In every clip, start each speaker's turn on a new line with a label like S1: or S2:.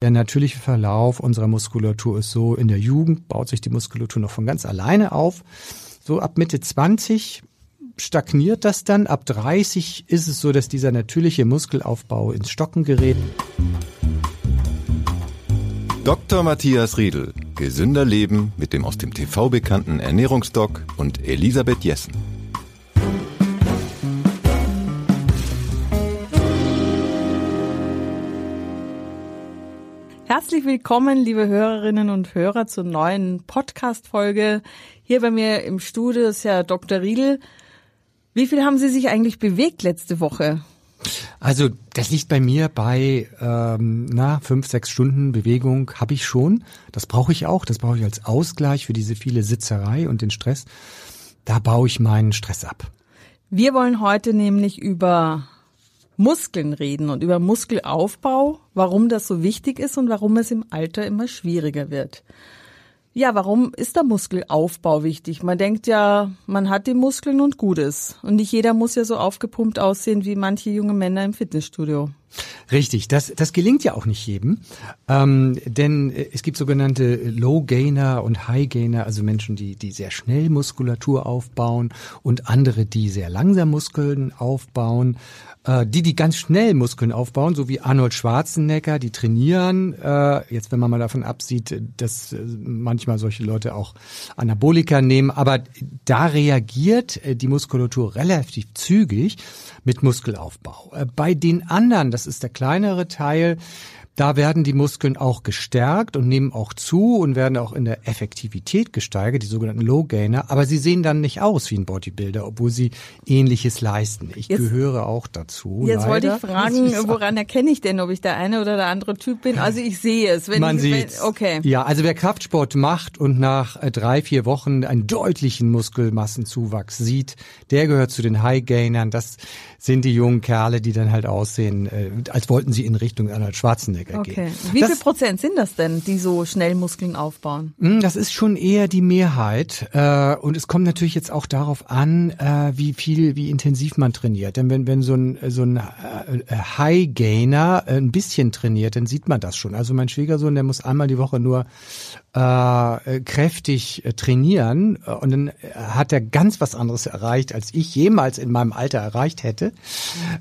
S1: Der natürliche Verlauf unserer Muskulatur ist so, in der Jugend baut sich die Muskulatur noch von ganz alleine auf. So ab Mitte 20 stagniert das dann. Ab 30 ist es so, dass dieser natürliche Muskelaufbau ins Stocken gerät.
S2: Dr. Matthias Riedel. Gesünder Leben mit dem aus dem TV bekannten Ernährungsdoc und Elisabeth Jessen.
S3: Herzlich willkommen, liebe Hörerinnen und Hörer, zur neuen Podcast-Folge. Hier bei mir im Studio ist Herr Dr. Riedel. Wie viel haben Sie sich eigentlich bewegt letzte Woche?
S1: Also das liegt bei mir bei ähm, na fünf sechs Stunden Bewegung habe ich schon. Das brauche ich auch. Das brauche ich als Ausgleich für diese viele Sitzerei und den Stress. Da baue ich meinen Stress ab.
S3: Wir wollen heute nämlich über Muskeln reden und über Muskelaufbau, warum das so wichtig ist und warum es im Alter immer schwieriger wird. Ja, warum ist der Muskelaufbau wichtig? Man denkt ja, man hat die Muskeln und gut ist. Und nicht jeder muss ja so aufgepumpt aussehen wie manche junge Männer im Fitnessstudio.
S1: Richtig, das, das gelingt ja auch nicht jedem. Ähm, denn es gibt sogenannte Low Gainer und High Gainer, also Menschen, die, die sehr schnell Muskulatur aufbauen und andere, die sehr langsam Muskeln aufbauen. Äh, die, die ganz schnell Muskeln aufbauen, so wie Arnold Schwarzenegger, die trainieren. Äh, jetzt, wenn man mal davon absieht, dass äh, manchmal solche Leute auch Anabolika nehmen, aber da reagiert die Muskulatur relativ zügig mit Muskelaufbau. Bei den anderen, das ist der kleinere Teil, da werden die Muskeln auch gestärkt und nehmen auch zu und werden auch in der Effektivität gesteigert, die sogenannten Low Gainer. Aber sie sehen dann nicht aus wie ein Bodybuilder, obwohl sie Ähnliches leisten. Ich jetzt, gehöre auch dazu.
S3: Jetzt leider, wollte ich fragen, woran erkenne ich denn, ob ich der eine oder der andere Typ bin? Also ich sehe es.
S1: Wenn Man sieht. Okay. Ja, also wer Kraftsport macht und nach äh, drei, vier Wochen einen deutlichen Muskelmassenzuwachs sieht, der gehört zu den High Gainern. Das sind die jungen Kerle, die dann halt aussehen, äh, als wollten sie in Richtung Arnold Schwarzenegger okay. gehen.
S3: Wie das, viel Prozent sind das denn, die so schnell Muskeln aufbauen?
S1: Hm, das ist schon eher die Mehrheit. Äh, und es kommt natürlich jetzt auch darauf an, äh, wie viel, wie intensiv man trainiert. Denn wenn, wenn so ein, so ein High Gainer ein bisschen trainiert, dann sieht man das schon. Also mein Schwiegersohn, der muss einmal die Woche nur äh, kräftig äh, trainieren äh, und dann hat er ganz was anderes erreicht, als ich jemals in meinem Alter erreicht hätte.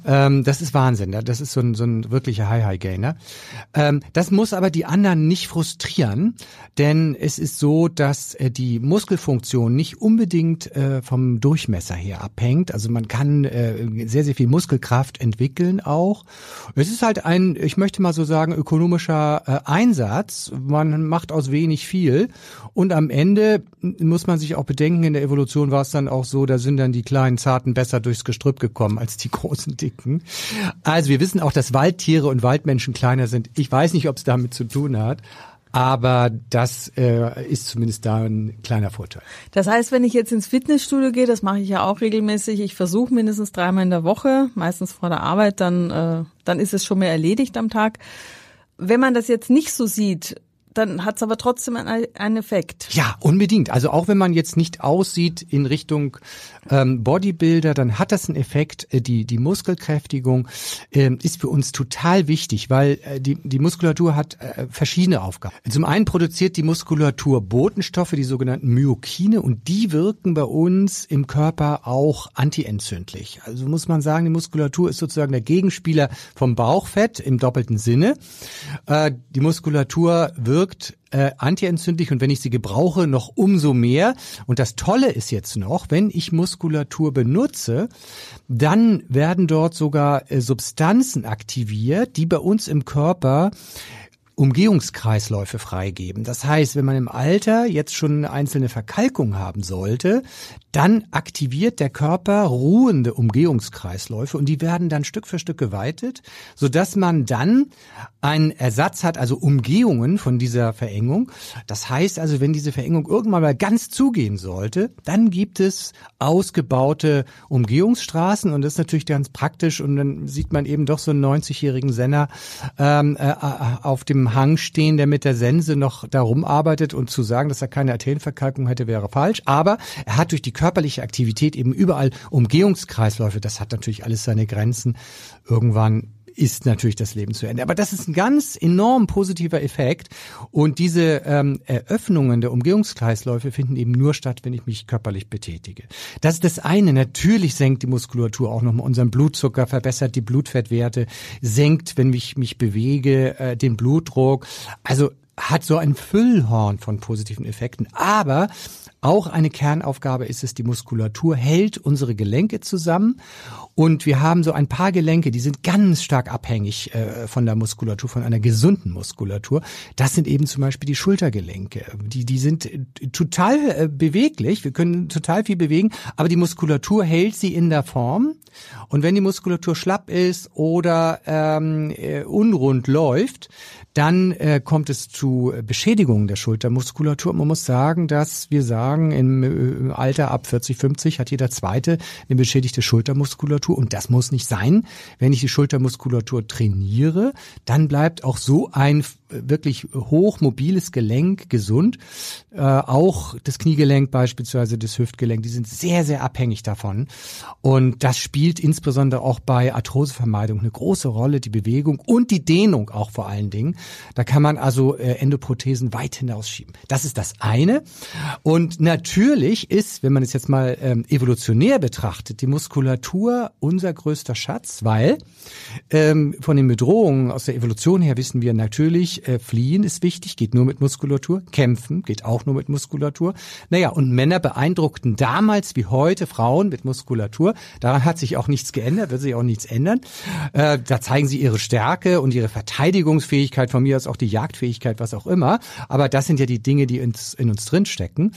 S1: Ähm, das ist Wahnsinn. Ne? Das ist so ein, so ein wirklicher High-High-Gainer. Ähm, das muss aber die anderen nicht frustrieren, denn es ist so, dass äh, die Muskelfunktion nicht unbedingt äh, vom Durchmesser her abhängt. Also man kann äh, sehr, sehr viel Muskelkraft entwickeln auch. Es ist halt ein, ich möchte mal so sagen, ökonomischer äh, Einsatz. Man macht aus wenig viel. Und am Ende muss man sich auch bedenken, in der Evolution war es dann auch so, da sind dann die kleinen Zarten besser durchs Gestrüpp gekommen als die großen Dicken. Also wir wissen auch, dass Waldtiere und Waldmenschen kleiner sind. Ich weiß nicht, ob es damit zu tun hat. Aber das äh, ist zumindest da ein kleiner Vorteil.
S3: Das heißt, wenn ich jetzt ins Fitnessstudio gehe, das mache ich ja auch regelmäßig, ich versuche mindestens dreimal in der Woche, meistens vor der Arbeit, dann, äh, dann ist es schon mehr erledigt am Tag. Wenn man das jetzt nicht so sieht, dann hat es aber trotzdem einen, Effekt.
S1: Ja, unbedingt. Also auch wenn man jetzt nicht aussieht in Richtung ähm, Bodybuilder, dann hat das einen Effekt. Äh, die, die Muskelkräftigung äh, ist für uns total wichtig, weil äh, die, die Muskulatur hat äh, verschiedene Aufgaben. Zum einen produziert die Muskulatur Botenstoffe, die sogenannten Myokine, und die wirken bei uns im Körper auch antientzündlich. Also muss man sagen, die Muskulatur ist sozusagen der Gegenspieler vom Bauchfett im doppelten Sinne. Äh, die Muskulatur wirkt wirkt äh, antientzündlich und wenn ich sie gebrauche, noch umso mehr. Und das Tolle ist jetzt noch, wenn ich Muskulatur benutze, dann werden dort sogar äh, Substanzen aktiviert, die bei uns im Körper Umgehungskreisläufe freigeben. Das heißt, wenn man im Alter jetzt schon eine einzelne Verkalkung haben sollte, dann aktiviert der Körper ruhende Umgehungskreisläufe und die werden dann Stück für Stück geweitet, sodass man dann einen Ersatz hat, also Umgehungen von dieser Verengung. Das heißt also, wenn diese Verengung irgendwann mal ganz zugehen sollte, dann gibt es ausgebaute Umgehungsstraßen und das ist natürlich ganz praktisch und dann sieht man eben doch so einen 90-jährigen Senner ähm, äh, auf dem Hang stehen, der mit der Sense noch darum arbeitet und zu sagen, dass er keine Arterienverkalkung hätte, wäre falsch. Aber er hat durch die körperliche Aktivität eben überall Umgehungskreisläufe. Das hat natürlich alles seine Grenzen. Irgendwann ist natürlich das Leben zu Ende. Aber das ist ein ganz enorm positiver Effekt. Und diese ähm, Eröffnungen der Umgehungskreisläufe finden eben nur statt, wenn ich mich körperlich betätige. Das ist das eine. Natürlich senkt die Muskulatur auch nochmal unseren Blutzucker, verbessert die Blutfettwerte, senkt, wenn ich mich bewege, äh, den Blutdruck. Also hat so ein Füllhorn von positiven Effekten. Aber auch eine Kernaufgabe ist es, die Muskulatur hält unsere Gelenke zusammen und wir haben so ein paar Gelenke, die sind ganz stark abhängig äh, von der Muskulatur, von einer gesunden Muskulatur. Das sind eben zum Beispiel die Schultergelenke. Die, die sind äh, total äh, beweglich. Wir können total viel bewegen, aber die Muskulatur hält sie in der Form. Und wenn die Muskulatur schlapp ist oder ähm, äh, unrund läuft, dann äh, kommt es zu Beschädigungen der Schultermuskulatur. Man muss sagen, dass wir sagen, im, Alter ab 40, 50 hat jeder Zweite eine beschädigte Schultermuskulatur. Und das muss nicht sein. Wenn ich die Schultermuskulatur trainiere, dann bleibt auch so ein wirklich hochmobiles Gelenk gesund. Äh, auch das Kniegelenk beispielsweise, das Hüftgelenk, die sind sehr, sehr abhängig davon. Und das spielt insbesondere auch bei Arthrosevermeidung eine große Rolle, die Bewegung und die Dehnung auch vor allen Dingen. Da kann man also äh, Endoprothesen weit hinausschieben. Das ist das eine. Und natürlich ist, wenn man es jetzt mal ähm, evolutionär betrachtet, die Muskulatur unser größter Schatz, weil ähm, von den Bedrohungen aus der Evolution her wissen wir natürlich, äh, fliehen ist wichtig, geht nur mit Muskulatur. Kämpfen geht auch nur mit Muskulatur. Naja, und Männer beeindruckten damals wie heute Frauen mit Muskulatur. Daran hat sich auch nichts geändert, wird sich auch nichts ändern. Äh, da zeigen sie ihre Stärke und ihre Verteidigungsfähigkeit, von mir aus auch die Jagdfähigkeit, was auch immer. Aber das sind ja die Dinge, die ins, in uns drinstecken.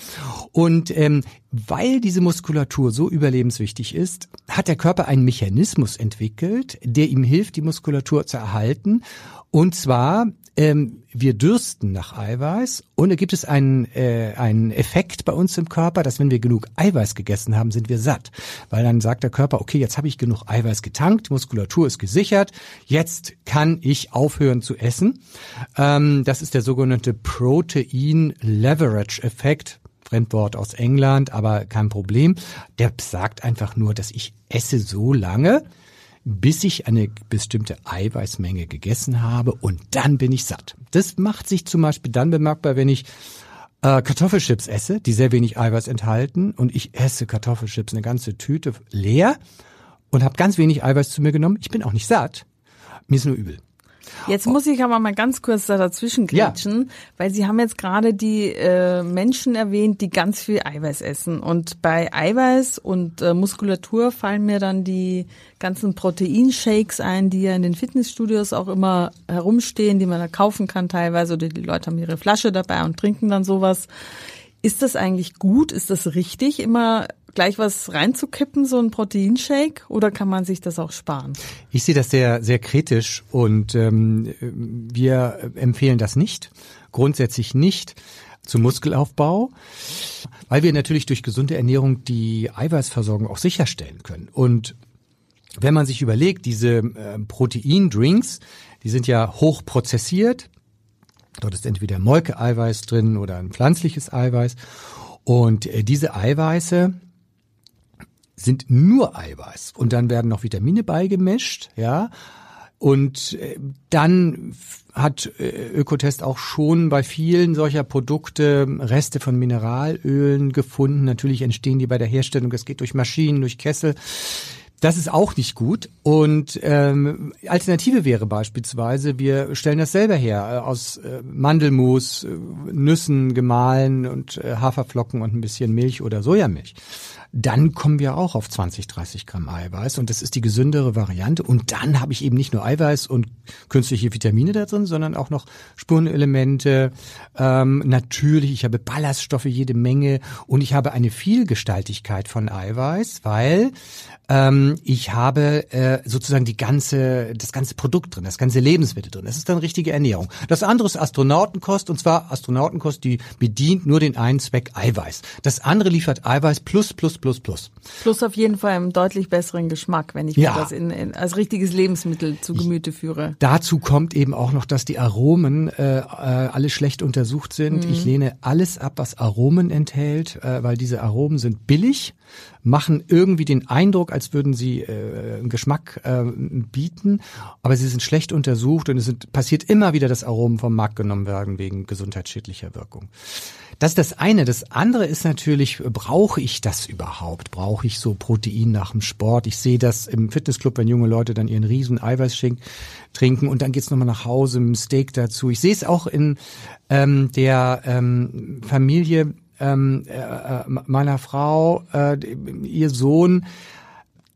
S1: Und ähm, weil diese Muskulatur so überlebenswichtig ist, hat der Körper einen Mechanismus entwickelt, der ihm hilft, die Muskulatur zu erhalten. Und zwar ähm, wir dürsten nach Eiweiß und da gibt es einen, äh, einen Effekt bei uns im Körper, dass wenn wir genug Eiweiß gegessen haben, sind wir satt. Weil dann sagt der Körper, okay, jetzt habe ich genug Eiweiß getankt, Muskulatur ist gesichert, jetzt kann ich aufhören zu essen. Ähm, das ist der sogenannte Protein Leverage Effekt. Fremdwort aus England, aber kein Problem. Der sagt einfach nur, dass ich esse so lange, bis ich eine bestimmte Eiweißmenge gegessen habe und dann bin ich satt. Das macht sich zum Beispiel dann bemerkbar, wenn ich äh, Kartoffelchips esse, die sehr wenig Eiweiß enthalten und ich esse Kartoffelchips eine ganze Tüte leer und habe ganz wenig Eiweiß zu mir genommen. Ich bin auch nicht satt, mir ist nur übel.
S3: Jetzt muss ich aber mal ganz kurz da dazwischen klatschen, ja. weil Sie haben jetzt gerade die äh, Menschen erwähnt, die ganz viel Eiweiß essen. Und bei Eiweiß und äh, Muskulatur fallen mir dann die ganzen Proteinshakes ein, die ja in den Fitnessstudios auch immer herumstehen, die man da kaufen kann teilweise. Oder die Leute haben ihre Flasche dabei und trinken dann sowas. Ist das eigentlich gut? Ist das richtig, immer gleich was reinzukippen, so ein Proteinshake, oder kann man sich das auch sparen?
S1: Ich sehe das sehr, sehr kritisch und ähm, wir empfehlen das nicht, grundsätzlich nicht zum Muskelaufbau, weil wir natürlich durch gesunde Ernährung die Eiweißversorgung auch sicherstellen können. Und wenn man sich überlegt, diese äh, Proteindrinks, die sind ja hoch prozessiert. Dort ist entweder Molkeeiweiß drin oder ein pflanzliches Eiweiß. Und äh, diese Eiweiße sind nur Eiweiß und dann werden noch Vitamine beigemischt, ja. Und äh, dann hat äh, Ökotest auch schon bei vielen solcher Produkte Reste von Mineralölen gefunden. Natürlich entstehen die bei der Herstellung, das geht durch Maschinen, durch Kessel. Das ist auch nicht gut. Und ähm, Alternative wäre beispielsweise, wir stellen das selber her, äh, aus Mandelmus, Nüssen gemahlen und Haferflocken und ein bisschen Milch oder Sojamilch dann kommen wir auch auf 20, 30 Gramm Eiweiß und das ist die gesündere Variante. Und dann habe ich eben nicht nur Eiweiß und künstliche Vitamine da drin, sondern auch noch Spurenelemente. Ähm, natürlich, ich habe Ballaststoffe jede Menge und ich habe eine Vielgestaltigkeit von Eiweiß, weil ähm, ich habe äh, sozusagen die ganze, das ganze Produkt drin, das ganze Lebensmittel drin. Das ist dann richtige Ernährung. Das andere ist Astronautenkost und zwar Astronautenkost, die bedient nur den einen Zweck Eiweiß. Das andere liefert Eiweiß plus plus plus, plus.
S3: Plus auf jeden Fall einen deutlich besseren Geschmack, wenn ich
S1: Ja.
S3: mir das in, in, als richtiges Lebensmittel zu Gemüte führe.
S1: Dazu kommt eben auch noch, dass die Aromen äh, äh, alle schlecht untersucht sind. Ich lehne alles ab, was Aromen enthält, äh, weil diese Aromen sind billig, machen irgendwie den Eindruck, als würden sie äh, Geschmack äh, bieten, aber sie sind schlecht untersucht und es sind, passiert immer wieder, dass Aromen vom Markt genommen werden wegen gesundheitsschädlicher Wirkung. Das ist das eine. Das andere ist natürlich, brauche ich das überhaupt? Brauche ich so Protein nach dem Sport? Ich sehe das im Fitnessclub, wenn junge Leute dann ihren riesen Eiweißshake trinken und dann geht's nochmal nach Hause mit dem Steak dazu. Ich sehe es auch in ähm, der ähm, Familie ähm, äh, äh, meiner Frau, äh, ihr Sohn,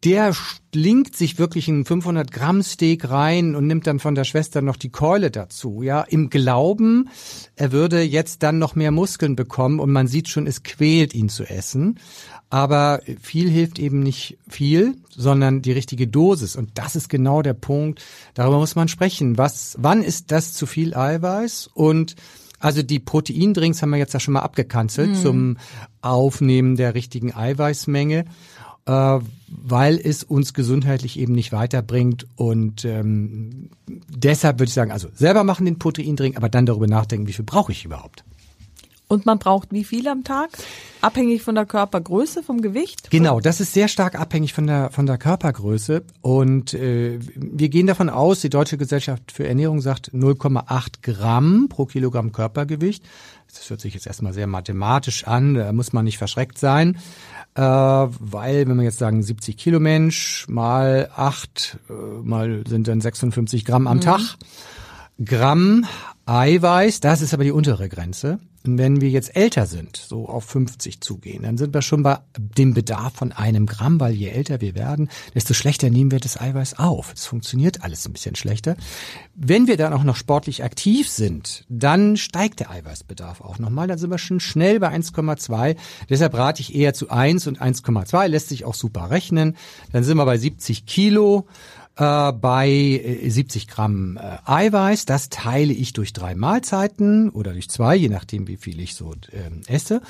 S1: der schlingt sich wirklich einen 500 Gramm Steak rein und nimmt dann von der Schwester noch die Keule dazu, ja, im Glauben, er würde jetzt dann noch mehr Muskeln bekommen und man sieht schon, es quält ihn zu essen. Aber viel hilft eben nicht viel, sondern die richtige Dosis. Und das ist genau der Punkt. Darüber muss man sprechen. Was, wann ist das zu viel Eiweiß? Und also die Proteindrinks haben wir jetzt ja schon mal abgekanzelt zum Aufnehmen der richtigen Eiweißmenge, äh, weil es uns gesundheitlich eben nicht weiterbringt. Und ähm, deshalb würde ich sagen, also selber machen den Proteindrink, aber dann darüber nachdenken, wie viel brauche ich überhaupt.
S3: Und man braucht wie viel am Tag? Abhängig von der Körpergröße, vom Gewicht?
S1: Genau, das ist sehr stark abhängig von der von der Körpergröße und äh, wir gehen davon aus, die Deutsche Gesellschaft für Ernährung sagt 0,8 Gramm pro Kilogramm Körpergewicht. Das hört sich jetzt erstmal sehr mathematisch an, da muss man nicht verschreckt sein, äh, weil wenn wir jetzt sagen 70 Kilo Mensch mal 8 äh, mal sind dann 56 Gramm am Tag. Gramm Eiweiß, das ist aber die untere Grenze. Und wenn wir jetzt älter sind, so auf 50 zugehen, dann sind wir schon bei dem Bedarf von einem Gramm, weil je älter wir werden, desto schlechter nehmen wir das Eiweiß auf. Es funktioniert alles ein bisschen schlechter. Wenn wir dann auch noch sportlich aktiv sind, dann steigt der Eiweißbedarf auch nochmal. Dann sind wir schon schnell bei 1,2. Deshalb rate ich eher zu 1 und 1,2. Lässt sich auch super rechnen. Dann sind wir bei 70 Kilo äh, bei äh, 70 Gramm äh, Eiweiß. Das teile ich durch drei Mahlzeiten oder durch zwei, je nachdem, wie viel ich so ähm, esse.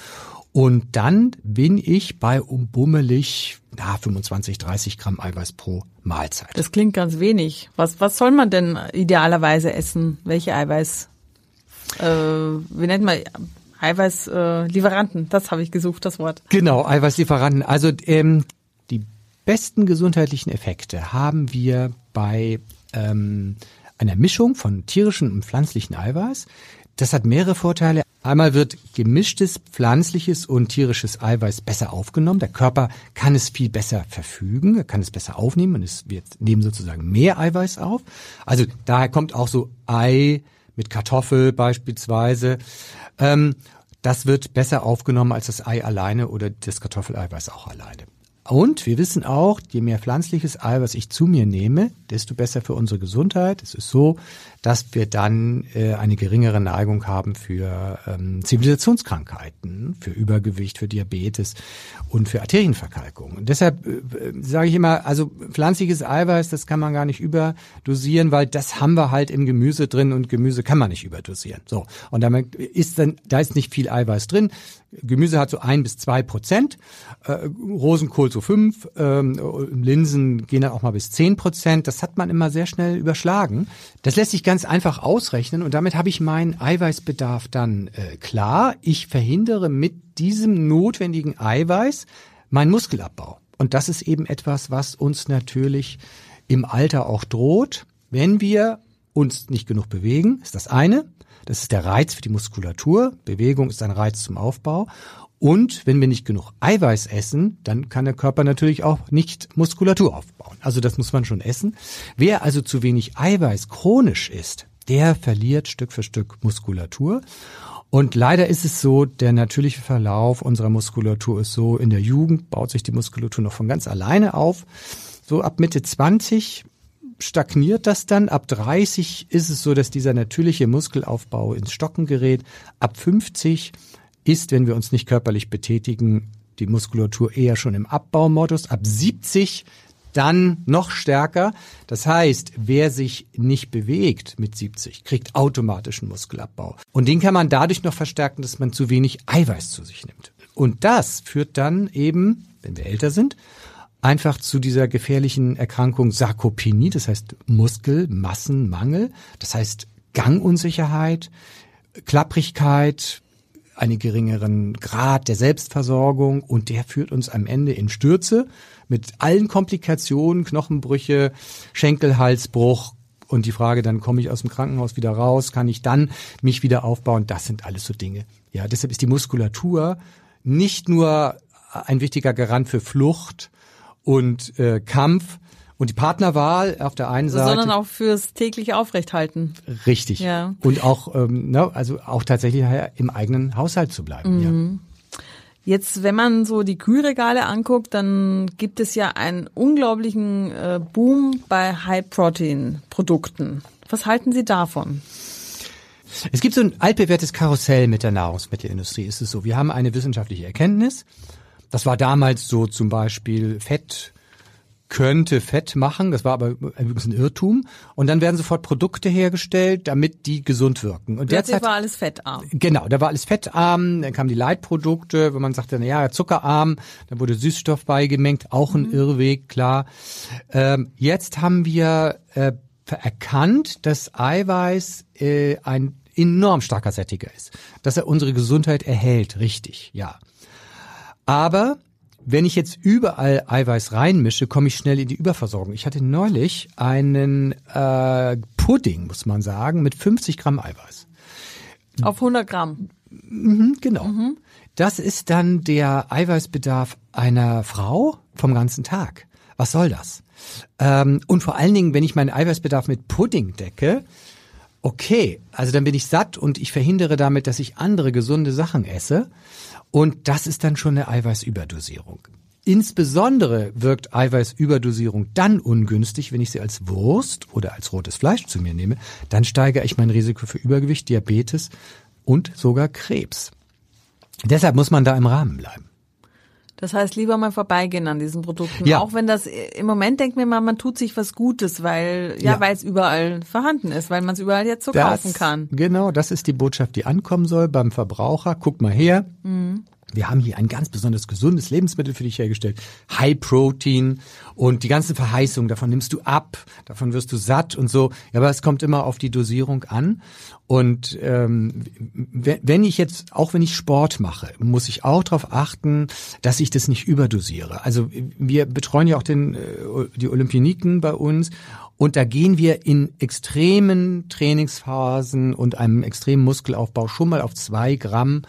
S1: Und dann bin ich bei umbummelig na, 25, 30 Gramm Eiweiß pro Mahlzeit.
S3: Das klingt ganz wenig. Was, was soll man denn idealerweise essen? Welche Eiweiß? Äh, wie nennt man Eiweißlieferanten? Äh, das habe ich gesucht, das Wort.
S1: Genau, Eiweißlieferanten. Also ähm, besten gesundheitlichen Effekte haben wir bei ähm, einer Mischung von tierischem und pflanzlichen Eiweiß. Das hat mehrere Vorteile. Einmal wird gemischtes pflanzliches und tierisches Eiweiß besser aufgenommen. Der Körper kann es viel besser verfügen, er kann es besser aufnehmen und es wird nehmen sozusagen mehr Eiweiß auf. Also daher kommt auch so Ei mit Kartoffel beispielsweise. Ähm, das wird besser aufgenommen als das Ei alleine oder das Kartoffeleiweiß auch alleine. Und wir wissen auch, je mehr pflanzliches Eiweiß ich zu mir nehme, desto besser für unsere Gesundheit. Es ist so, dass wir dann äh, eine geringere Neigung haben für ähm, Zivilisationskrankheiten, für Übergewicht, für Diabetes und für Arterienverkalkung. Und deshalb äh, sage ich immer, also pflanzliches Eiweiß, das kann man gar nicht überdosieren, weil das haben wir halt im Gemüse drin und Gemüse kann man nicht überdosieren. So und damit ist dann da ist nicht viel Eiweiß drin. Gemüse hat so ein bis zwei Prozent, äh, Rosenkohl so fünf, ähm, Linsen gehen dann auch mal bis zehn Prozent. Das hat man immer sehr schnell überschlagen. Das lässt sich ganz einfach ausrechnen und damit habe ich meinen Eiweißbedarf dann äh, klar. Ich verhindere mit diesem notwendigen Eiweiß meinen Muskelabbau. Und das ist eben etwas, was uns natürlich im Alter auch droht, wenn wir uns nicht genug bewegen, ist das eine. Das ist der Reiz für die Muskulatur. Bewegung ist ein Reiz zum Aufbau. Und wenn wir nicht genug Eiweiß essen, dann kann der Körper natürlich auch nicht Muskulatur aufbauen. Also das muss man schon essen. Wer also zu wenig Eiweiß chronisch isst, der verliert Stück für Stück Muskulatur. Und leider ist es so, der natürliche Verlauf unserer Muskulatur ist so, in der Jugend baut sich die Muskulatur noch von ganz alleine auf. So ab Mitte 20 stagniert das dann. Ab 30 ist es so, dass dieser natürliche Muskelaufbau ins Stocken gerät. Ab 50 ist, wenn wir uns nicht körperlich betätigen, die Muskulatur eher schon im Abbaumodus. Ab 70 dann noch stärker. Das heißt, wer sich nicht bewegt mit 70, kriegt automatischen Muskelabbau. Und den kann man dadurch noch verstärken, dass man zu wenig Eiweiß zu sich nimmt. Und das führt dann eben, wenn wir älter sind, einfach zu dieser gefährlichen Erkrankung Sarkopenie, das heißt Muskelmassenmangel, das heißt Gangunsicherheit, Klapprigkeit, einen geringeren Grad der Selbstversorgung und der führt uns am Ende in Stürze mit allen Komplikationen, Knochenbrüche, Schenkelhalsbruch und die Frage, dann komme ich aus dem Krankenhaus wieder raus, kann ich dann mich wieder aufbauen? Das sind alles so Dinge. Ja, deshalb ist die Muskulatur nicht nur ein wichtiger Garant für Flucht und äh, Kampf, und die Partnerwahl auf der einen Seite.
S3: Sondern auch fürs tägliche Aufrechthalten.
S1: Richtig. Ja. Und auch, ähm, ne, also auch tatsächlich im eigenen Haushalt zu bleiben. Mhm.
S3: Ja. Jetzt, wenn man so die Kühlregale anguckt, dann gibt es ja einen unglaublichen äh, Boom bei High-Protein-Produkten. Was halten Sie davon?
S1: Es gibt so ein altbewährtes Karussell mit der Nahrungsmittelindustrie. Ist es so? Wir haben eine wissenschaftliche Erkenntnis. Das war damals so zum Beispiel Fett könnte Fett machen. Das war aber übrigens ein Irrtum. Und dann werden sofort Produkte hergestellt, damit die gesund wirken. Und
S3: derzeit war alles fettarm.
S1: Genau, da war alles fettarm. Dann kamen die Leitprodukte, wo man sagte, na ja, zuckerarm. Dann wurde Süßstoff beigemengt, auch ein mhm. Irrweg, klar. Ähm, jetzt haben wir äh, erkannt, dass Eiweiß äh, ein enorm starker Sättiger ist, dass er unsere Gesundheit erhält, richtig, ja. Aber wenn ich jetzt überall Eiweiß reinmische, komme ich schnell in die Überversorgung. Ich hatte neulich einen äh, Pudding, muss man sagen, mit 50 Gramm Eiweiß.
S3: Auf 100 Gramm.
S1: Mhm, genau. Mhm. Das ist dann der Eiweißbedarf einer Frau vom ganzen Tag. Was soll das? Ähm, und vor allen Dingen, wenn ich meinen Eiweißbedarf mit Pudding decke, okay, also dann bin ich satt und ich verhindere damit, dass ich andere gesunde Sachen esse. Und das ist dann schon eine Eiweißüberdosierung. Insbesondere wirkt Eiweißüberdosierung dann ungünstig, wenn ich sie als Wurst oder als rotes Fleisch zu mir nehme. Dann steigere ich mein Risiko für Übergewicht, Diabetes und sogar Krebs. Deshalb muss man da im Rahmen bleiben.
S3: Das heißt, lieber mal vorbeigehen an diesen Produkten. Ja. Auch wenn das im Moment denkt mir mal, man tut sich was Gutes, weil ja, ja. weil es überall vorhanden ist, weil man es überall jetzt so das, kaufen kann.
S1: Genau, das ist die Botschaft, die ankommen soll beim Verbraucher. Guck mal her. Mhm. Wir haben hier ein ganz besonders gesundes Lebensmittel für dich hergestellt. High Protein und die ganzen Verheißungen, davon nimmst du ab, davon wirst du satt und so. Ja, aber es kommt immer auf die Dosierung an. Und ähm, wenn ich jetzt, auch wenn ich Sport mache, muss ich auch darauf achten, dass ich das nicht überdosiere. Also wir betreuen ja auch den, äh, die Olympioniken bei uns und da gehen wir in extremen Trainingsphasen und einem extremen Muskelaufbau schon mal auf zwei Gramm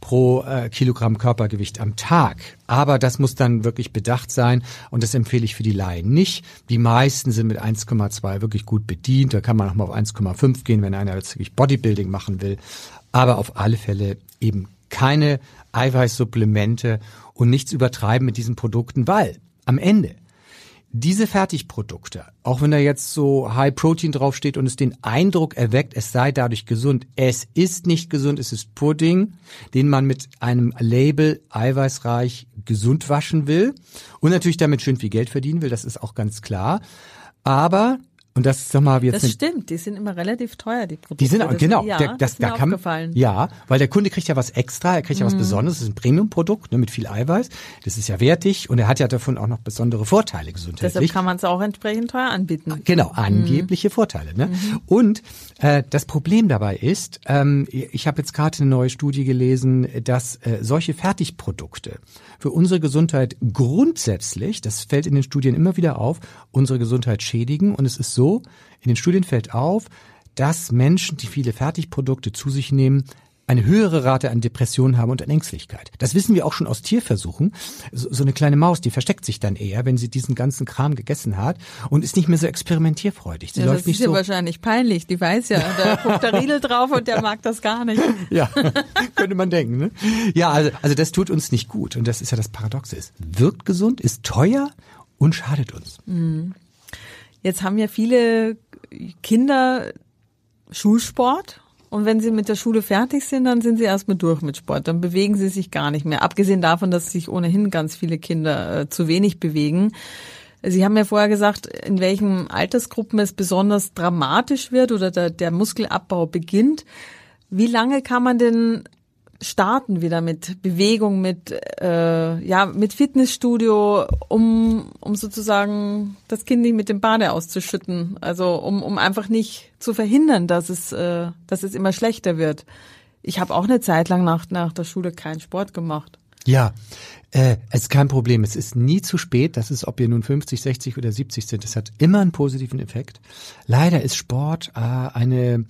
S1: pro äh, Kilogramm Körpergewicht am Tag. Aber das muss dann wirklich bedacht sein und das empfehle ich für die Laien nicht. Die meisten sind mit 1,2 wirklich gut bedient. Da kann man auch mal auf 1,5 gehen, wenn einer jetzt wirklich Bodybuilding machen will. Aber auf alle Fälle eben keine Eiweißsupplemente und nichts übertreiben mit diesen Produkten, weil am Ende diese Fertigprodukte, auch wenn da jetzt so High Protein draufsteht und es den Eindruck erweckt, es sei dadurch gesund, es ist nicht gesund, es ist Pudding, den man mit einem Label eiweißreich gesund waschen will und natürlich damit schön viel Geld verdienen will, das ist auch ganz klar. Aber und das ist doch mal jetzt.
S3: Das stimmt, die sind immer relativ teuer, die Produkte.
S1: Die sind das genau, ja, der, das, das da kann, aufgefallen. ja, weil der Kunde kriegt ja was extra, er kriegt ja was mhm. Besonderes, das ist ein Premium-Produkt ne, mit viel Eiweiß, das ist ja wertig und er hat ja davon auch noch besondere Vorteile gesundheitlich.
S3: Deshalb kann man es auch entsprechend teuer anbieten.
S1: Genau, angebliche mhm. Vorteile. Ne? Mhm. Und äh, das Problem dabei ist, ähm, ich habe jetzt gerade eine neue Studie gelesen, dass äh, solche Fertigprodukte für unsere Gesundheit grundsätzlich, das fällt in den Studien immer wieder auf, unsere Gesundheit schädigen. Und es ist so, in den Studien fällt auf, dass Menschen, die viele Fertigprodukte zu sich nehmen, eine höhere Rate an Depressionen haben und an Ängstlichkeit. Das wissen wir auch schon aus Tierversuchen. So, so, eine kleine Maus, die versteckt sich dann eher, wenn sie diesen ganzen Kram gegessen hat und ist nicht mehr so experimentierfreudig. Sie
S3: ja,
S1: läuft das
S3: ist
S1: ja so
S3: wahrscheinlich peinlich. Die weiß ja, da guckt der Riedel drauf und der mag das gar nicht.
S1: Ja, könnte man denken. Ne? Ja, also, also das tut uns nicht gut und das ist ja das Paradoxe. Es wirkt gesund, ist teuer und schadet uns. Mhm.
S3: Jetzt haben ja viele Kinder Schulsport und wenn sie mit der Schule fertig sind, dann sind sie erstmal durch mit Sport. Dann bewegen sie sich gar nicht mehr. Abgesehen davon, dass sich ohnehin ganz viele Kinder äh, zu wenig bewegen. Sie haben ja vorher gesagt, in welchen Altersgruppen es besonders dramatisch wird oder der, der Muskelabbau beginnt. Wie lange kann man denn starten wieder mit Bewegung, mit äh, ja mit Fitnessstudio, um um sozusagen das Kind nicht mit dem Bade auszuschütten, also um um einfach nicht zu verhindern, dass es äh, dass es immer schlechter wird. Ich habe auch eine Zeit lang nach nach der Schule keinen Sport gemacht.
S1: Ja, äh, es ist kein Problem. Es ist nie zu spät. Das ist, ob ihr nun 50, 60 oder 70 sind. Es hat immer einen positiven Effekt. Leider ist Sport äh, eine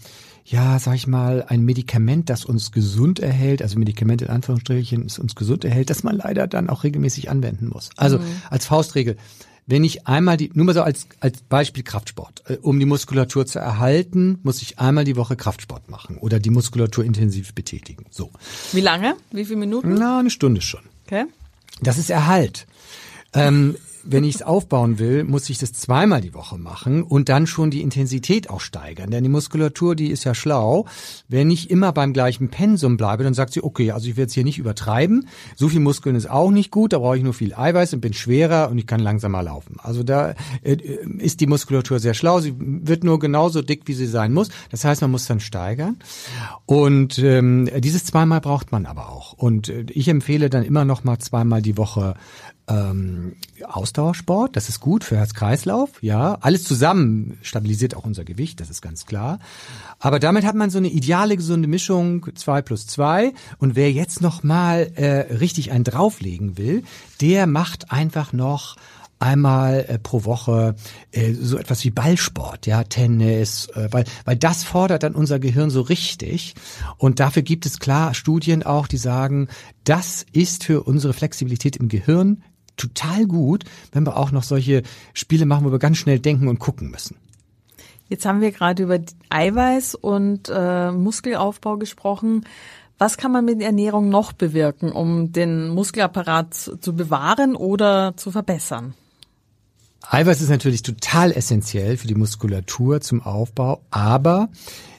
S1: ja, sag ich mal, ein Medikament, das uns gesund erhält, also Medikament in Anführungsstrichen, das uns gesund erhält, das man leider dann auch regelmäßig anwenden muss. Also mhm. als Faustregel, wenn ich einmal die, nur mal so als, als Beispiel Kraftsport, äh, um die Muskulatur zu erhalten, muss ich einmal die Woche Kraftsport machen oder die Muskulatur intensiv betätigen. So.
S3: Wie lange? Wie viele Minuten?
S1: Na, eine Stunde schon.
S3: Okay.
S1: Das ist Erhalt. Ähm, wenn ich es aufbauen will, muss ich das zweimal die Woche machen und dann schon die Intensität auch steigern. Denn die Muskulatur, die ist ja schlau. Wenn ich immer beim gleichen Pensum bleibe, dann sagt sie, okay, also ich werde es hier nicht übertreiben. So viel Muskeln ist auch nicht gut, da brauche ich nur viel Eiweiß und bin schwerer und ich kann langsamer laufen. Also da äh, ist die Muskulatur sehr schlau. Sie wird nur genauso dick, wie sie sein muss. Das heißt, man muss dann steigern. Und ähm, dieses zweimal braucht man aber auch. Und äh, ich empfehle dann immer noch mal zweimal die Woche ähm, Ausdauersport, das ist gut für Herz-Kreislauf, ja. Alles zusammen stabilisiert auch unser Gewicht, das ist ganz klar. Aber damit hat man so eine ideale gesunde Mischung, zwei plus zwei. Und wer jetzt noch mal äh, richtig einen drauflegen will, der macht einfach noch einmal äh, pro Woche äh, so etwas wie Ballsport, ja, Tennis, äh, weil weil das fordert dann unser Gehirn so richtig und dafür gibt es klar Studien auch, die sagen, das ist für unsere Flexibilität im Gehirn total gut, wenn wir auch noch solche Spiele machen, wo wir ganz schnell denken und gucken müssen.
S3: Jetzt haben wir gerade über Eiweiß und äh, Muskelaufbau gesprochen. Was kann man mit Ernährung noch bewirken, um den Muskelapparat zu bewahren oder zu verbessern?
S1: Eiweiß ist natürlich total essentiell für die Muskulatur zum Aufbau, aber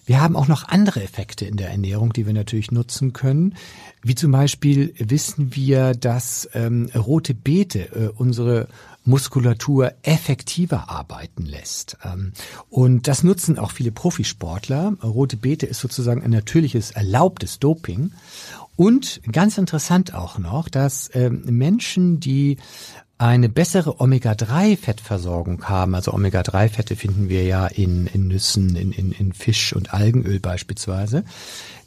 S1: wir haben auch noch andere Effekte in der Ernährung, die wir natürlich nutzen können. Wie zum Beispiel wissen wir, dass ähm, rote Beete äh, unsere Muskulatur effektiver arbeiten lässt. Ähm, und das nutzen auch viele Profisportler. Rote Beete ist sozusagen ein natürliches, erlaubtes Doping. Und ganz interessant auch noch, dass ähm, Menschen, die eine bessere Omega-3-Fettversorgung haben. Also Omega-3-Fette finden wir ja in, in Nüssen, in, in, in Fisch und Algenöl beispielsweise,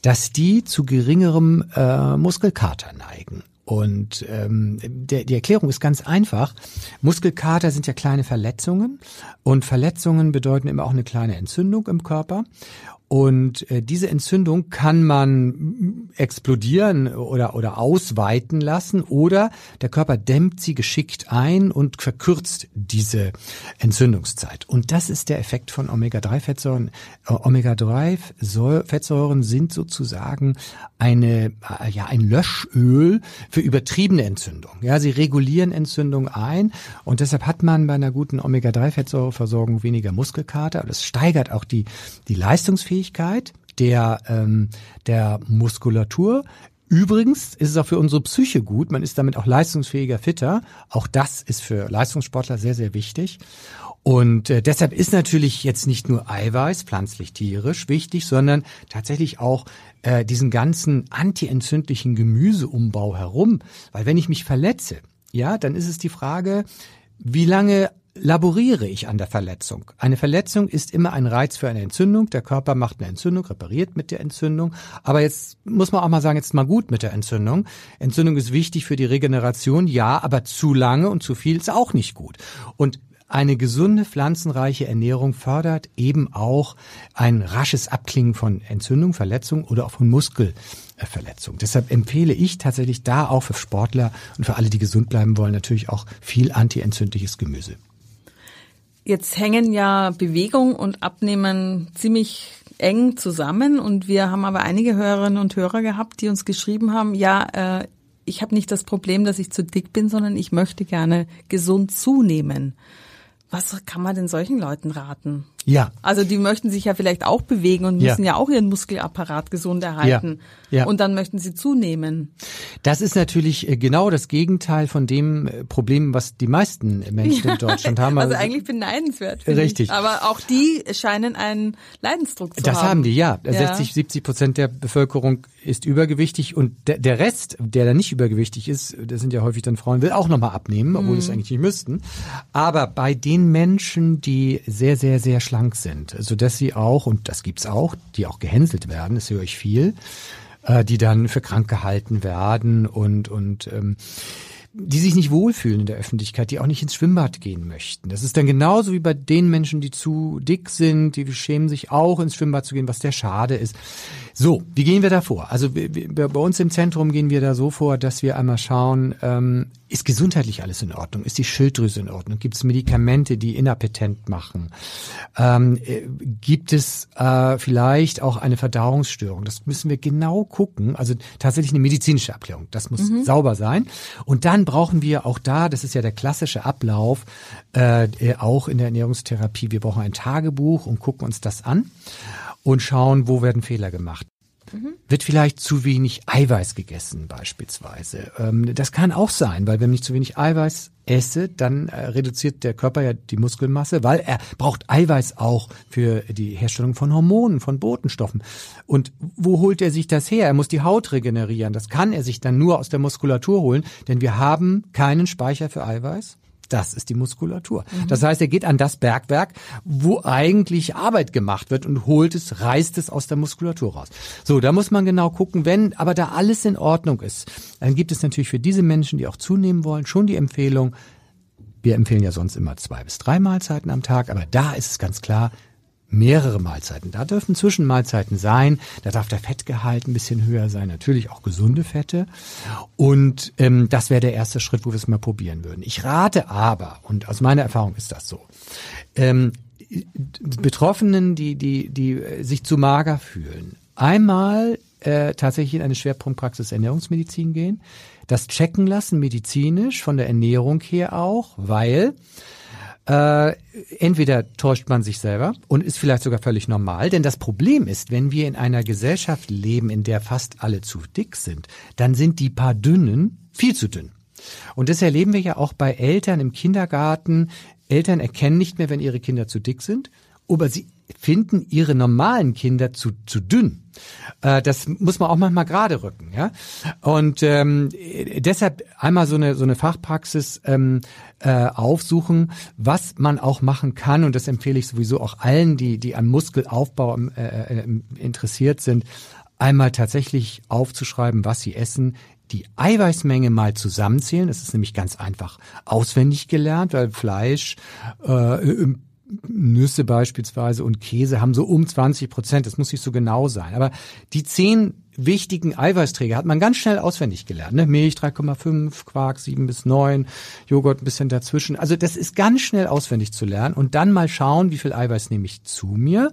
S1: dass die zu geringerem äh, Muskelkater neigen. Und ähm, der, die Erklärung ist ganz einfach. Muskelkater sind ja kleine Verletzungen und Verletzungen bedeuten immer auch eine kleine Entzündung im Körper. Und äh, diese Entzündung kann man explodieren oder, oder ausweiten lassen oder der Körper dämmt sie geschickt ein und verkürzt diese Entzündungszeit. Und das ist der Effekt von Omega-3-Fettsäuren. Äh, Omega-3-Fettsäuren sind sozusagen eine, äh, ja, ein Löschöl für übertriebene Entzündung. Ja, sie regulieren Entzündung ein und deshalb hat man bei einer guten Omega-3-Fettsäureversorgung weniger Muskelkater. Das steigert auch die, die Leistungsfähigkeit Fähigkeit der, ähm, der Muskulatur. Übrigens ist es auch für unsere Psyche gut. Man ist damit auch leistungsfähiger, fitter. Auch das ist für Leistungssportler sehr, sehr wichtig. Und äh, deshalb ist natürlich jetzt nicht nur Eiweiß, pflanzlich tierisch, wichtig, sondern tatsächlich auch äh, diesen ganzen antientzündlichen Gemüseumbau herum. Weil wenn ich mich verletze, ja, dann ist es die Frage, wie lange laboriere ich an der Verletzung. Eine Verletzung ist immer ein Reiz für eine Entzündung. Der Körper macht eine Entzündung, repariert mit der Entzündung. Aber jetzt muss man auch mal sagen, jetzt mal gut mit der Entzündung. Entzündung ist wichtig für die Regeneration, ja, aber zu lange und zu viel ist auch nicht gut. Und eine gesunde pflanzenreiche Ernährung fördert eben auch ein rasches Abklingen von Entzündung, Verletzung oder auch von Muskelverletzung. Deshalb empfehle ich tatsächlich da auch für Sportler und für alle, die gesund bleiben wollen, natürlich auch viel antientzündliches Gemüse.
S3: Jetzt hängen ja Bewegung und Abnehmen ziemlich eng zusammen und wir haben aber einige Hörerinnen und Hörer gehabt, die uns geschrieben haben, ja, äh, ich habe nicht das Problem, dass ich zu dick bin, sondern ich möchte gerne gesund zunehmen. Was kann man denn solchen Leuten raten?
S1: Ja.
S3: Also die möchten sich ja vielleicht auch bewegen und müssen ja, ja auch ihren Muskelapparat gesund erhalten. Ja. ja. Und dann möchten sie zunehmen.
S1: Das ist natürlich äh, genau das Gegenteil von dem äh, Problem, was die meisten Menschen in Deutschland haben.
S3: Also, also eigentlich beneidenswert.
S1: Richtig.
S3: Ich. Aber auch die scheinen einen Leidensdruck zu
S1: das
S3: haben. Das
S1: haben die, ja. 60, 70 Prozent der Bevölkerung ist übergewichtig und der, der Rest, der da nicht übergewichtig ist, das sind ja häufig dann Frauen, will auch nochmal abnehmen, obwohl mhm. es eigentlich nicht müssten. Aber bei den Menschen, die sehr, sehr, sehr schlank sind, so dass sie auch, und das gibt's auch, die auch gehänselt werden, das höre ich viel, äh, die dann für krank gehalten werden und, und ähm, die sich nicht wohlfühlen in der Öffentlichkeit, die auch nicht ins Schwimmbad gehen möchten. Das ist dann genauso wie bei den Menschen, die zu dick sind, die schämen sich auch ins Schwimmbad zu gehen, was der schade ist. So, wie gehen wir da vor? Also bei uns im Zentrum gehen wir da so vor, dass wir einmal schauen, ähm, ist gesundheitlich alles in Ordnung? Ist die Schilddrüse in Ordnung? Gibt es Medikamente, die inappetent machen? Ähm, äh, gibt es äh, vielleicht auch eine Verdauungsstörung? Das müssen wir genau gucken. Also tatsächlich eine medizinische Abklärung. Das muss mhm. sauber sein. Und dann brauchen wir auch da, das ist ja der klassische Ablauf, äh, auch in der Ernährungstherapie, wir brauchen ein Tagebuch und gucken uns das an und schauen, wo werden Fehler gemacht. Mhm. Wird vielleicht zu wenig Eiweiß gegessen beispielsweise. Ähm, das kann auch sein, weil wenn ich zu wenig Eiweiß esse, dann äh, reduziert der Körper ja die Muskelmasse, weil er braucht Eiweiß auch für die Herstellung von Hormonen, von Botenstoffen. Und wo holt er sich das her? Er muss die Haut regenerieren. Das kann er sich dann nur aus der Muskulatur holen, denn wir haben keinen Speicher für Eiweiß. Das ist die Muskulatur. Mhm. Das heißt, er geht an das Bergwerk, wo eigentlich Arbeit gemacht wird und holt es, reißt es aus der Muskulatur raus. So, da muss man genau gucken, wenn aber da alles in Ordnung ist, dann gibt es natürlich für diese Menschen, die auch zunehmen wollen, schon die Empfehlung, wir empfehlen ja sonst immer zwei bis drei Mahlzeiten am Tag, aber da ist es ganz klar, mehrere Mahlzeiten. Da dürfen Zwischenmahlzeiten sein. Da darf der Fettgehalt ein bisschen höher sein. Natürlich auch gesunde Fette. Und ähm, das wäre der erste Schritt, wo wir es mal probieren würden. Ich rate aber, und aus meiner Erfahrung ist das so, ähm, Betroffenen, die, die, die sich zu mager fühlen, einmal äh, tatsächlich in eine Schwerpunktpraxis Ernährungsmedizin gehen, das checken lassen, medizinisch, von der Ernährung her auch, weil äh, entweder täuscht man sich selber und ist vielleicht sogar völlig normal, denn das Problem ist, wenn wir in einer Gesellschaft leben, in der fast alle zu dick sind, dann sind die paar Dünnen viel zu dünn. Und das erleben wir ja auch bei Eltern im Kindergarten. Eltern erkennen nicht mehr, wenn ihre Kinder zu dick sind, aber sie finden ihre normalen Kinder zu, zu dünn. Äh, das muss man auch manchmal gerade rücken, ja. Und ähm, deshalb einmal so eine so eine Fachpraxis ähm, äh, aufsuchen, was man auch machen kann. Und das empfehle ich sowieso auch allen, die die am Muskelaufbau äh, äh, interessiert sind, einmal tatsächlich aufzuschreiben, was sie essen, die Eiweißmenge mal zusammenzählen. Das ist nämlich ganz einfach auswendig gelernt, weil Fleisch äh, Nüsse beispielsweise und Käse haben so um 20 Prozent. Das muss nicht so genau sein. Aber die zehn wichtigen Eiweißträger hat man ganz schnell auswendig gelernt. Ne? Milch 3,5, Quark 7 bis 9, Joghurt ein bisschen dazwischen. Also das ist ganz schnell auswendig zu lernen und dann mal schauen, wie viel Eiweiß nehme ich zu mir.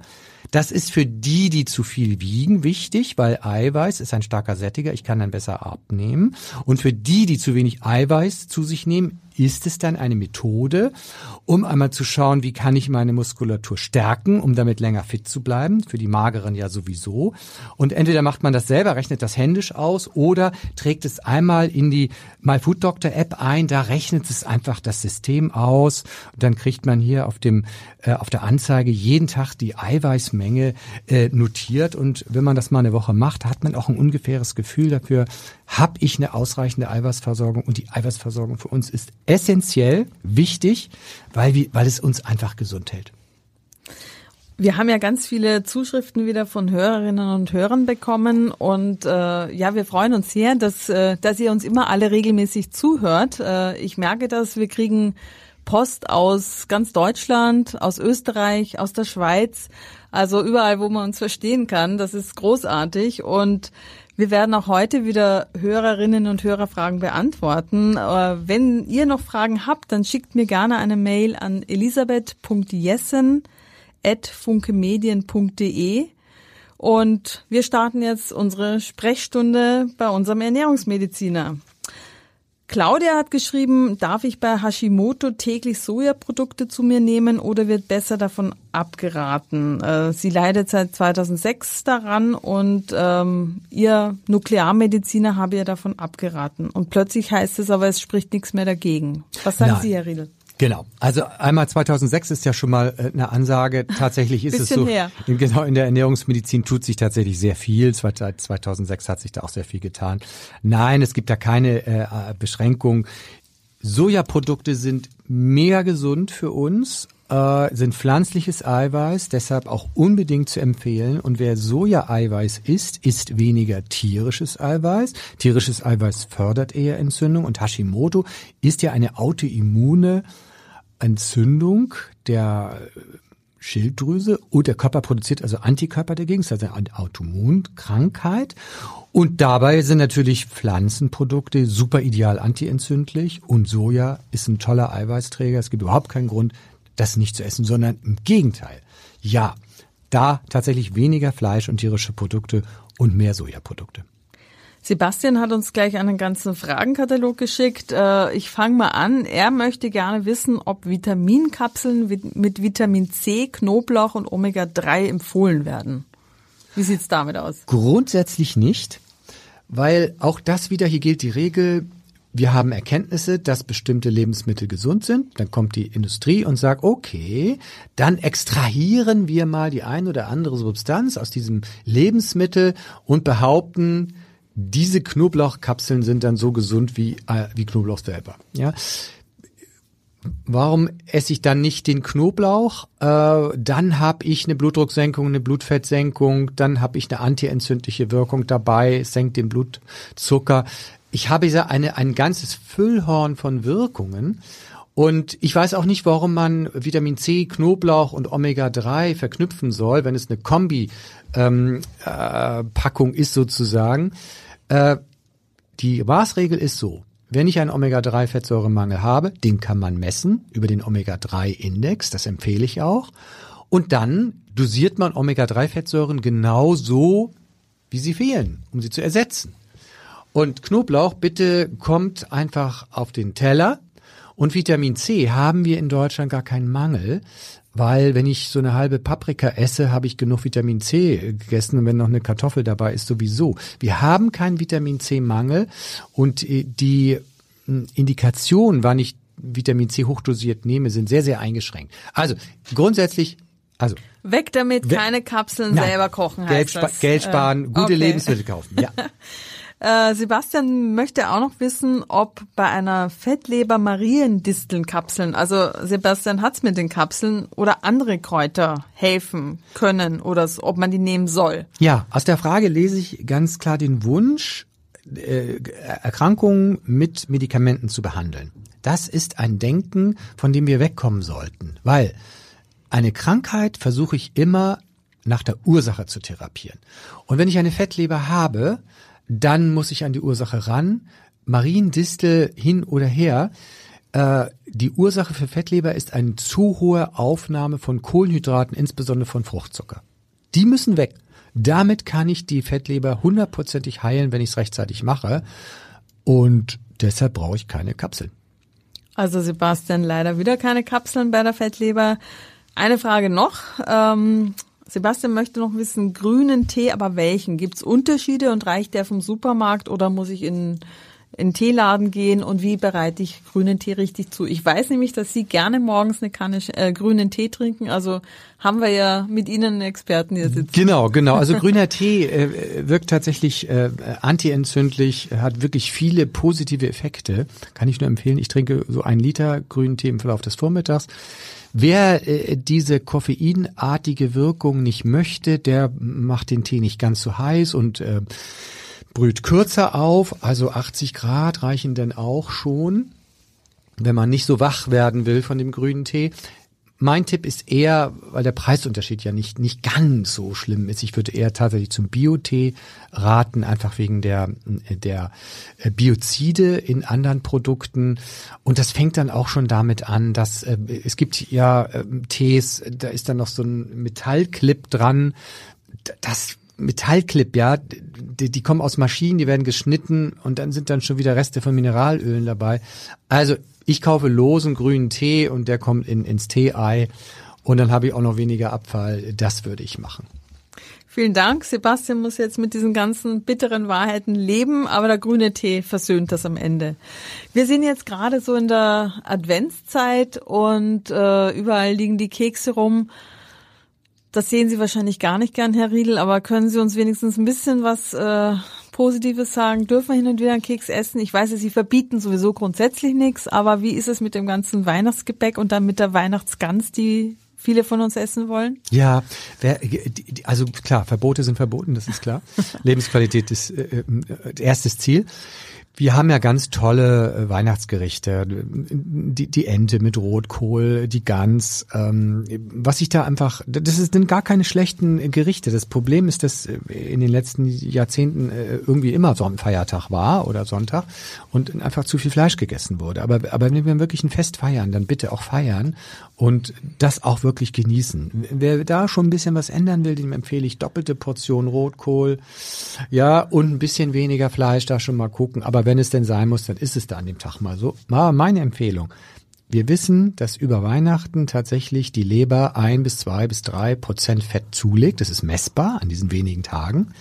S1: Das ist für die, die zu viel wiegen, wichtig, weil Eiweiß ist ein starker Sättiger. Ich kann dann besser abnehmen. Und für die, die zu wenig Eiweiß zu sich nehmen, ist es dann eine Methode, um einmal zu schauen, wie kann ich meine Muskulatur stärken, um damit länger fit zu bleiben, für die Mageren ja sowieso. Und entweder macht man das selber, rechnet das händisch aus oder trägt es einmal in die MyFoodDoctor App ein, da rechnet es einfach das System aus. Und dann kriegt man hier auf dem äh, auf der Anzeige jeden Tag die Eiweißmenge äh, notiert. Und wenn man das mal eine Woche macht, hat man auch ein ungefähres Gefühl dafür, habe ich eine ausreichende Eiweißversorgung? Und die Eiweißversorgung für uns ist essentiell wichtig, weil, wir, weil es uns einfach gesund hält.
S3: Wir haben ja ganz viele Zuschriften wieder von Hörerinnen und Hörern bekommen und äh, ja, wir freuen uns sehr, dass, äh, dass ihr uns immer alle regelmäßig zuhört. Äh, ich merke das, wir kriegen Post aus ganz Deutschland, aus Österreich, aus der Schweiz, also überall, wo man uns verstehen kann. Das ist großartig und wir werden auch heute wieder Hörerinnen und Hörerfragen beantworten. Äh, wenn ihr noch Fragen habt, dann schickt mir gerne eine Mail an elisabeth.jessen.funkemedien.de und wir starten jetzt unsere Sprechstunde bei unserem Ernährungsmediziner. Claudia hat geschrieben, darf ich bei Hashimoto täglich Sojaprodukte zu mir nehmen oder wird besser davon abgeraten? Äh, sie leidet seit 2006 daran und ähm, ihr Nuklearmediziner habe ihr davon abgeraten. Und plötzlich heißt es aber, es spricht nichts mehr dagegen. Was sagen Nein. Sie, Herr Riedel?
S1: Genau. Also einmal 2006 ist ja schon mal äh, eine Ansage. Tatsächlich ist es so. Her. Genau in der Ernährungsmedizin tut sich tatsächlich sehr viel. Seit 2006 hat sich da auch sehr viel getan. Nein, es gibt da keine äh, Beschränkung. Sojaprodukte sind mega gesund für uns, äh, sind pflanzliches Eiweiß, deshalb auch unbedingt zu empfehlen. Und wer Soja-Eiweiß isst, isst weniger tierisches Eiweiß. Tierisches Eiweiß fördert eher Entzündung und Hashimoto ist ja eine autoimmune Entzündung der Schilddrüse und der Körper produziert also Antikörper dagegen, das ist also eine Autoimmunkrankheit. Und dabei sind natürlich Pflanzenprodukte super ideal antientzündlich und Soja ist ein toller Eiweißträger. Es gibt überhaupt keinen Grund, das nicht zu essen, sondern im Gegenteil. Ja, da tatsächlich weniger Fleisch und tierische Produkte und mehr Sojaprodukte.
S3: Sebastian hat uns gleich einen ganzen Fragenkatalog geschickt. Äh, ich fange mal an. Er möchte gerne wissen, ob Vitaminkapseln mit Vitamin C, Knoblauch und Omega-3 empfohlen werden. Wie sieht's damit aus?
S1: Grundsätzlich nicht, weil auch das wieder, hier gilt die Regel, wir haben Erkenntnisse, dass bestimmte Lebensmittel gesund sind. Dann kommt die Industrie und sagt, okay, dann extrahieren wir mal die ein oder andere Substanz aus diesem Lebensmittel und behaupten, diese Knoblauchkapseln sind dann so gesund wie, äh, wie Knoblauch selber. Ja. Warum esse ich dann nicht den Knoblauch? Äh, dann habe ich eine Blutdrucksenkung, eine Blutfettsenkung, dann habe ich eine antientzündliche Wirkung dabei, senkt den Blutzucker. Ich habe ja eine, ein ganzes Füllhorn von Wirkungen. Und ich weiß auch nicht, warum man Vitamin C, Knoblauch und Omega-3 verknüpfen soll, wenn es eine Kombi-Packung ähm, äh, ist sozusagen. Äh, die Maßregel ist so, wenn ich einen Omega-3-Fettsäuremangel habe, den kann man messen über den Omega-3-Index, das empfehle ich auch. Und dann dosiert man Omega-3-Fettsäuren genau so, wie sie fehlen, um sie zu ersetzen. Und Knoblauch bitte kommt einfach auf den Teller. Und Vitamin C haben wir in Deutschland gar keinen Mangel, weil wenn ich so eine halbe Paprika esse, habe ich genug Vitamin C gegessen und wenn noch eine Kartoffel dabei ist, sowieso. Wir haben keinen Vitamin C-Mangel und äh, die hm, Indikation, wann ich Vitamin C hochdosiert nehme, sind sehr, sehr eingeschränkt. Also grundsätzlich, also
S3: weg damit, keine Kapseln nein, selber kochen heißt
S1: Geld,
S3: das.
S1: Geld sparen, gute okay. Lebensmittel kaufen. Ja.
S3: Äh, Sebastian möchte auch noch wissen, ob bei einer Fettleber Mariendistelnkapseln, also Sebastian hat's mit den Kapseln oder andere Kräuter helfen können oder ob man die nehmen soll.
S1: Ja, aus der Frage lese ich ganz klar den Wunsch, äh, Erkrankungen mit Medikamenten zu behandeln. Das ist ein Denken, von dem wir wegkommen sollten, weil eine Krankheit versuche ich immer nach der Ursache zu therapieren. Und wenn ich eine Fettleber habe, dann muss ich an die Ursache ran. Mariendistel hin oder her. Äh, die Ursache für Fettleber ist eine zu hohe Aufnahme von Kohlenhydraten, insbesondere von Fruchtzucker. Die müssen weg. Damit kann ich die Fettleber hundertprozentig heilen, wenn ich es rechtzeitig mache. Und deshalb brauche ich keine Kapseln.
S3: Also Sebastian, leider wieder keine Kapseln bei der Fettleber. Eine Frage noch. Ähm, Sebastian möchte noch wissen, grünen Tee, aber welchen? Gibt es Unterschiede und reicht der vom Supermarkt oder muss ich in in Teeladen gehen und wie bereite ich grünen Tee richtig zu? Ich weiß nämlich, dass Sie gerne morgens eine Kanne äh, grünen Tee trinken. Also haben wir ja mit Ihnen einen Experten hier sitzen.
S1: Genau, genau. Also grüner Tee äh, wirkt tatsächlich äh, antientzündlich, hat wirklich viele positive Effekte. Kann ich nur empfehlen. Ich trinke so einen Liter grünen Tee im Verlauf des Vormittags. Wer äh, diese koffeinartige Wirkung nicht möchte, der macht den Tee nicht ganz so heiß und äh, brüht kürzer auf. Also 80 Grad reichen dann auch schon, wenn man nicht so wach werden will von dem grünen Tee. Mein Tipp ist eher, weil der Preisunterschied ja nicht, nicht ganz so schlimm ist. Ich würde eher tatsächlich zum Biotee raten, einfach wegen der, der Biozide in anderen Produkten. Und das fängt dann auch schon damit an, dass äh, es gibt ja äh, Tees, da ist dann noch so ein Metallclip dran. Das Metallclip, ja, die, die kommen aus Maschinen, die werden geschnitten und dann sind dann schon wieder Reste von Mineralölen dabei. Also ich kaufe losen grünen Tee und der kommt in, ins Tee-Ei und dann habe ich auch noch weniger Abfall. Das würde ich machen.
S3: Vielen Dank. Sebastian muss jetzt mit diesen ganzen bitteren Wahrheiten leben, aber der grüne Tee versöhnt das am Ende. Wir sind jetzt gerade so in der Adventszeit und äh, überall liegen die Kekse rum. Das sehen Sie wahrscheinlich gar nicht gern, Herr Riedel, aber können Sie uns wenigstens ein bisschen was äh, Positives sagen? Dürfen wir hin und wieder einen Keks essen? Ich weiß, Sie verbieten sowieso grundsätzlich nichts, aber wie ist es mit dem ganzen Weihnachtsgebäck und dann mit der Weihnachtsgans, die viele von uns essen wollen?
S1: Ja, wer, also klar, Verbote sind verboten, das ist klar. Lebensqualität ist äh, äh, erstes Ziel. Wir haben ja ganz tolle äh, Weihnachtsgerichte, die, die Ente mit Rotkohl, die Gans. Ähm, was ich da einfach, das sind gar keine schlechten Gerichte. Das Problem ist, dass in den letzten Jahrzehnten äh, irgendwie immer so ein Feiertag war oder Sonntag und einfach zu viel Fleisch gegessen wurde. Aber, aber wenn wir wirklich ein Fest feiern, dann bitte auch feiern und das auch wirklich genießen. Wer da schon ein bisschen was ändern will, dem empfehle ich doppelte Portion Rotkohl, ja, und ein bisschen weniger Fleisch, da schon mal gucken. Aber wenn es denn sein muss, dann ist es da an dem Tag mal so. War meine Empfehlung. Wir wissen, dass über Weihnachten tatsächlich die Leber ein bis zwei bis drei Prozent Fett zulegt. Das ist messbar an diesen wenigen Tagen.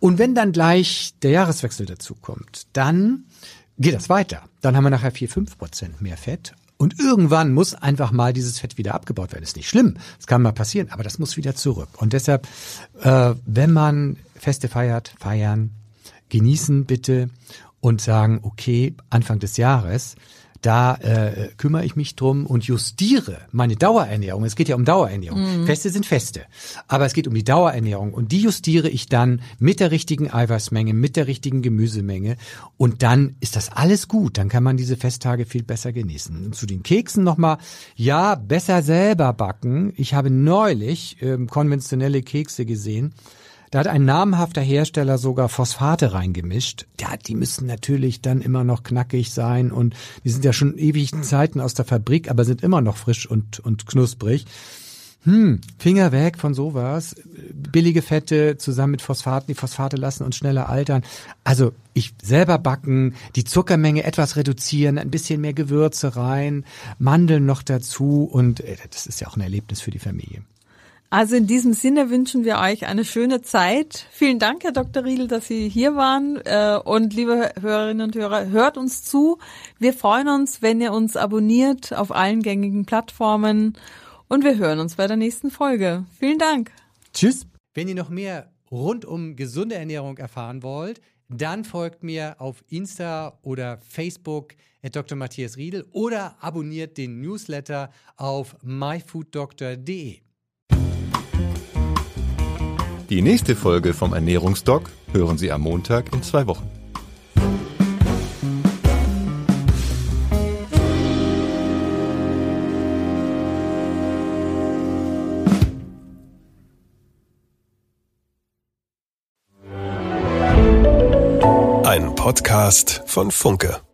S1: Und wenn dann gleich der Jahreswechsel dazu kommt, dann geht das weiter. Dann haben wir nachher vier, fünf Prozent mehr Fett und irgendwann muss einfach mal dieses Fett wieder abgebaut werden. Ist nicht schlimm, das kann mal passieren, aber das muss wieder zurück. Und deshalb, äh, wenn man Feste feiert, feiern, genießen bitte und sagen, okay, Anfang des Jahres da äh, kümmere ich mich drum und justiere meine Dauerernährung. Es geht ja um Dauerernährung. Mhm. Feste sind Feste. Aber es geht um die Dauerernährung und die justiere ich dann mit der richtigen Eiweißmenge, mit der richtigen Gemüsemenge und dann ist das alles gut. Dann kann man diese Festtage viel besser genießen. Und zu den Keksen nochmal, ja, besser selber backen. Ich habe neulich ähm, konventionelle Kekse gesehen da hat ein namhafter Hersteller sogar Phosphate reingemischt. Ja, die müssen natürlich dann immer noch knackig sein und die sind ja schon ewigen Zeiten aus der Fabrik, aber sind immer noch frisch und, und knusprig. Hm, Finger weg von sowas. Billige Fette zusammen mit Phosphaten, die Phosphate lassen uns schneller altern. Also ich selber backen, die Zuckermenge etwas reduzieren, ein bisschen mehr Gewürze rein, Mandeln noch dazu und äh, das ist ja auch ein Erlebnis für die Familie.
S3: Also in diesem Sinne wünschen wir euch eine schöne Zeit. Vielen Dank, Herr Dr. Riedel, dass Sie hier waren. Äh, und liebe Hörerinnen und Hörer, hört uns zu. Wir freuen uns, wenn ihr uns abonniert auf allen gängigen Plattformen. Und wir hören uns bei der nächsten Folge. Vielen Dank.
S1: Tschüss. Wenn ihr noch mehr rund um gesunde Ernährung erfahren wollt, dann folgt mir auf Insta oder Facebook Dr. Matthias Riedel oder abonniert den Newsletter auf myfooddoctor.de.
S2: Die nächste Folge vom Ernährungsdoc hören Sie am Montag in zwei Wochen.
S4: Ein Podcast von Funke.